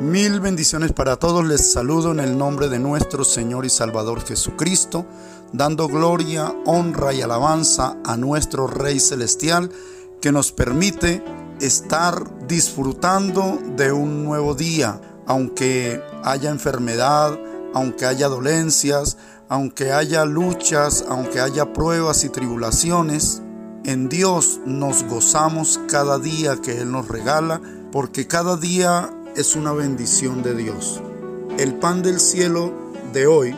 Mil bendiciones para todos. Les saludo en el nombre de nuestro Señor y Salvador Jesucristo, dando gloria, honra y alabanza a nuestro Rey Celestial que nos permite estar disfrutando de un nuevo día, aunque haya enfermedad, aunque haya dolencias, aunque haya luchas, aunque haya pruebas y tribulaciones. En Dios nos gozamos cada día que Él nos regala, porque cada día es una bendición de Dios. El pan del cielo de hoy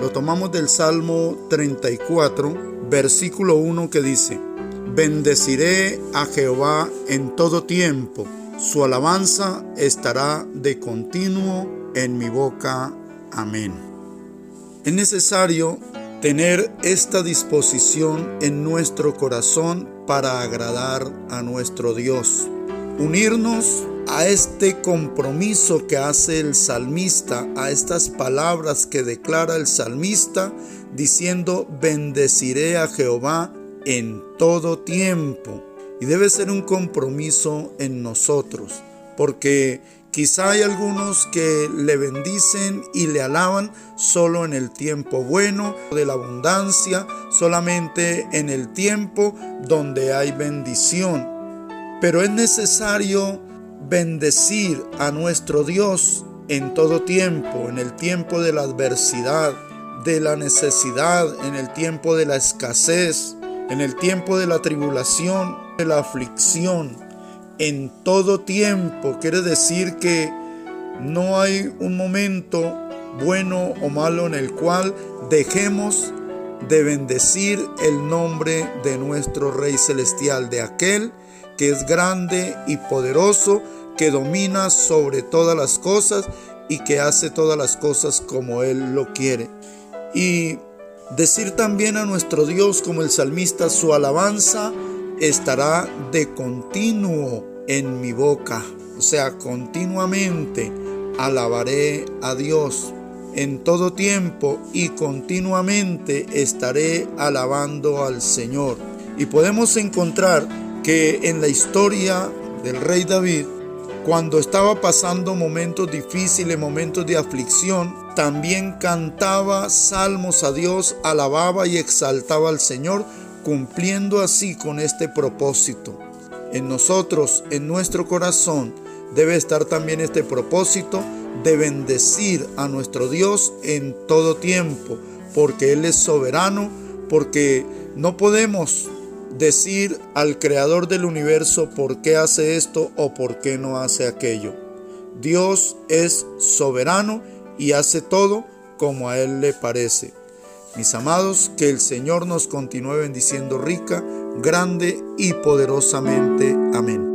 lo tomamos del Salmo 34, versículo 1 que dice, Bendeciré a Jehová en todo tiempo, su alabanza estará de continuo en mi boca. Amén. Es necesario tener esta disposición en nuestro corazón para agradar a nuestro Dios. Unirnos a este compromiso que hace el salmista, a estas palabras que declara el salmista, diciendo, bendeciré a Jehová en todo tiempo. Y debe ser un compromiso en nosotros, porque quizá hay algunos que le bendicen y le alaban solo en el tiempo bueno, de la abundancia, solamente en el tiempo donde hay bendición. Pero es necesario bendecir a nuestro Dios en todo tiempo, en el tiempo de la adversidad, de la necesidad, en el tiempo de la escasez, en el tiempo de la tribulación, de la aflicción, en todo tiempo. Quiere decir que no hay un momento bueno o malo en el cual dejemos de bendecir el nombre de nuestro Rey Celestial, de aquel que es grande y poderoso, que domina sobre todas las cosas y que hace todas las cosas como Él lo quiere. Y decir también a nuestro Dios como el salmista, su alabanza estará de continuo en mi boca. O sea, continuamente alabaré a Dios. En todo tiempo y continuamente estaré alabando al Señor. Y podemos encontrar que en la historia del rey David, cuando estaba pasando momentos difíciles, momentos de aflicción, también cantaba salmos a Dios, alababa y exaltaba al Señor, cumpliendo así con este propósito. En nosotros, en nuestro corazón, debe estar también este propósito de bendecir a nuestro Dios en todo tiempo, porque Él es soberano, porque no podemos decir al creador del universo por qué hace esto o por qué no hace aquello. Dios es soberano y hace todo como a Él le parece. Mis amados, que el Señor nos continúe bendiciendo rica, grande y poderosamente. Amén.